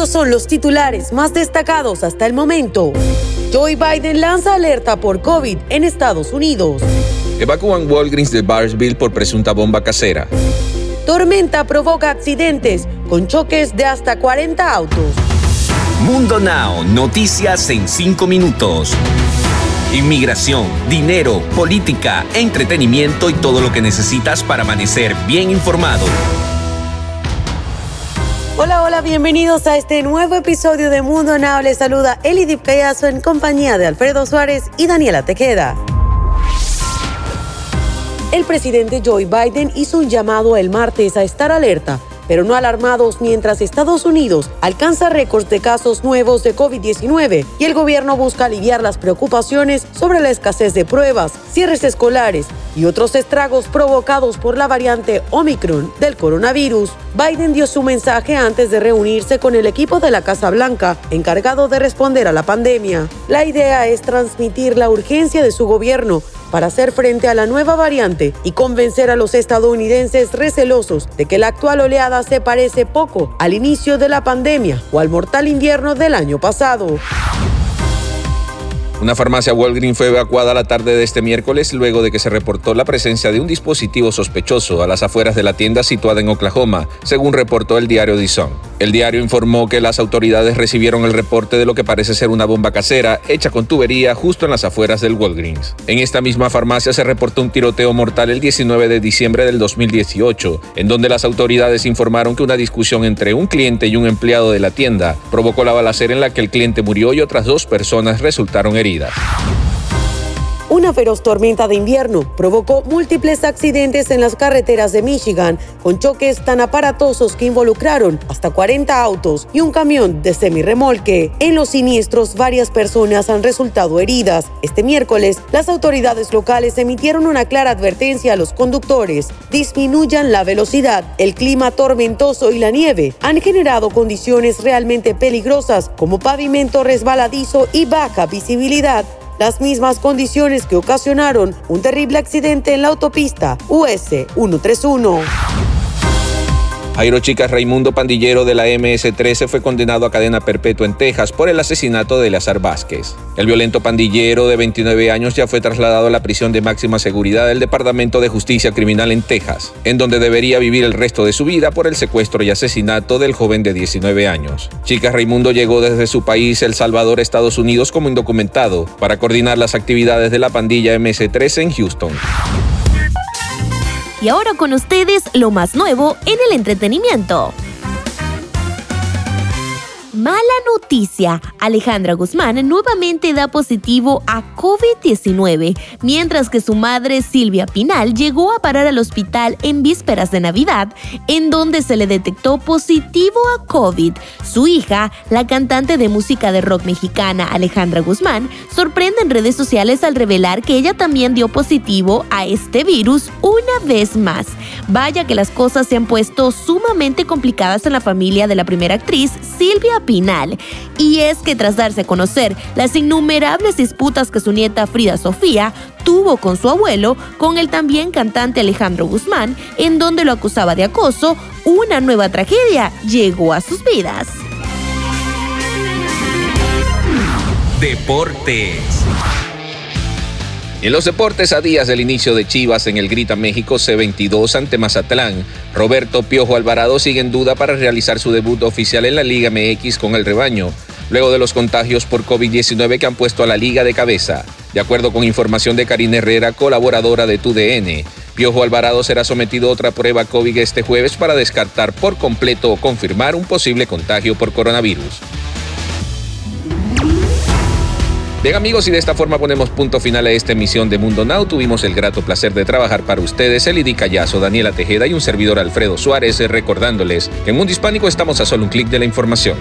Estos son los titulares más destacados hasta el momento. Joe Biden lanza alerta por COVID en Estados Unidos. Evacúan Walgreens de Barsville por presunta bomba casera. Tormenta provoca accidentes con choques de hasta 40 autos. Mundo Now, noticias en 5 minutos. Inmigración, dinero, política, entretenimiento y todo lo que necesitas para amanecer bien informado. Hola, hola, bienvenidos a este nuevo episodio de Mundo Now. Les saluda Elidip Callazo en compañía de Alfredo Suárez y Daniela Tequeda. El presidente Joe Biden hizo un llamado el martes a estar alerta pero no alarmados mientras Estados Unidos alcanza récords de casos nuevos de COVID-19 y el gobierno busca aliviar las preocupaciones sobre la escasez de pruebas, cierres escolares y otros estragos provocados por la variante Omicron del coronavirus. Biden dio su mensaje antes de reunirse con el equipo de la Casa Blanca, encargado de responder a la pandemia. La idea es transmitir la urgencia de su gobierno para hacer frente a la nueva variante y convencer a los estadounidenses recelosos de que la actual oleada se parece poco al inicio de la pandemia o al mortal invierno del año pasado. Una farmacia Walgreens fue evacuada la tarde de este miércoles luego de que se reportó la presencia de un dispositivo sospechoso a las afueras de la tienda situada en Oklahoma, según reportó el diario The Sun. El diario informó que las autoridades recibieron el reporte de lo que parece ser una bomba casera hecha con tubería justo en las afueras del Walgreens. En esta misma farmacia se reportó un tiroteo mortal el 19 de diciembre del 2018, en donde las autoridades informaron que una discusión entre un cliente y un empleado de la tienda provocó la balacera en la que el cliente murió y otras dos personas resultaron heridas medidas. Una feroz tormenta de invierno provocó múltiples accidentes en las carreteras de Michigan, con choques tan aparatosos que involucraron hasta 40 autos y un camión de semirremolque. En los siniestros, varias personas han resultado heridas. Este miércoles, las autoridades locales emitieron una clara advertencia a los conductores. Disminuyan la velocidad. El clima tormentoso y la nieve han generado condiciones realmente peligrosas como pavimento resbaladizo y baja visibilidad las mismas condiciones que ocasionaron un terrible accidente en la autopista US 131. Jairo Chicas Raimundo Pandillero de la MS-13 fue condenado a cadena perpetua en Texas por el asesinato de Eleazar Vázquez. El violento pandillero de 29 años ya fue trasladado a la prisión de máxima seguridad del Departamento de Justicia Criminal en Texas, en donde debería vivir el resto de su vida por el secuestro y asesinato del joven de 19 años. Chicas Raimundo llegó desde su país, El Salvador, Estados Unidos, como indocumentado para coordinar las actividades de la pandilla MS-13 en Houston. Y ahora con ustedes lo más nuevo en el entretenimiento. Mala noticia, Alejandra Guzmán nuevamente da positivo a COVID-19, mientras que su madre Silvia Pinal llegó a parar al hospital en vísperas de Navidad, en donde se le detectó positivo a COVID. Su hija, la cantante de música de rock mexicana Alejandra Guzmán, sorprende en redes sociales al revelar que ella también dio positivo a este virus una vez más. Vaya que las cosas se han puesto sumamente complicadas en la familia de la primera actriz, Silvia Pinal y es que tras darse a conocer las innumerables disputas que su nieta Frida Sofía tuvo con su abuelo, con el también cantante Alejandro Guzmán, en donde lo acusaba de acoso, una nueva tragedia llegó a sus vidas. Deportes. En los deportes, a días del inicio de Chivas en el Grita México C22 ante Mazatlán, Roberto Piojo Alvarado sigue en duda para realizar su debut oficial en la Liga MX con el rebaño, luego de los contagios por COVID-19 que han puesto a la liga de cabeza. De acuerdo con información de Karina Herrera, colaboradora de TUDN, Piojo Alvarado será sometido a otra prueba COVID este jueves para descartar por completo o confirmar un posible contagio por coronavirus. Bien amigos, y de esta forma ponemos punto final a esta emisión de Mundo Now. Tuvimos el grato placer de trabajar para ustedes, Elidy Callazo, Daniela Tejeda y un servidor Alfredo Suárez, recordándoles que en Mundo Hispánico estamos a solo un clic de la información.